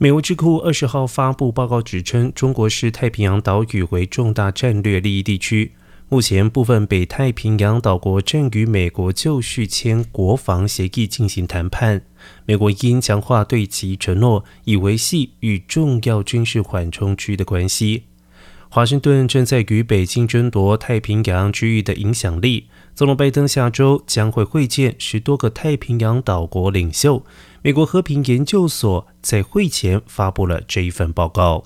美国智库二十号发布报告指称，中国视太平洋岛屿为重大战略利益地区。目前，部分北太平洋岛国正与美国就续签国防协议进行谈判。美国应强化对其承诺，以维系与重要军事缓冲区的关系。华盛顿正在与北京争夺太平洋区域的影响力。总统拜登下周将会会见十多个太平洋岛国领袖。美国和平研究所在会前发布了这一份报告。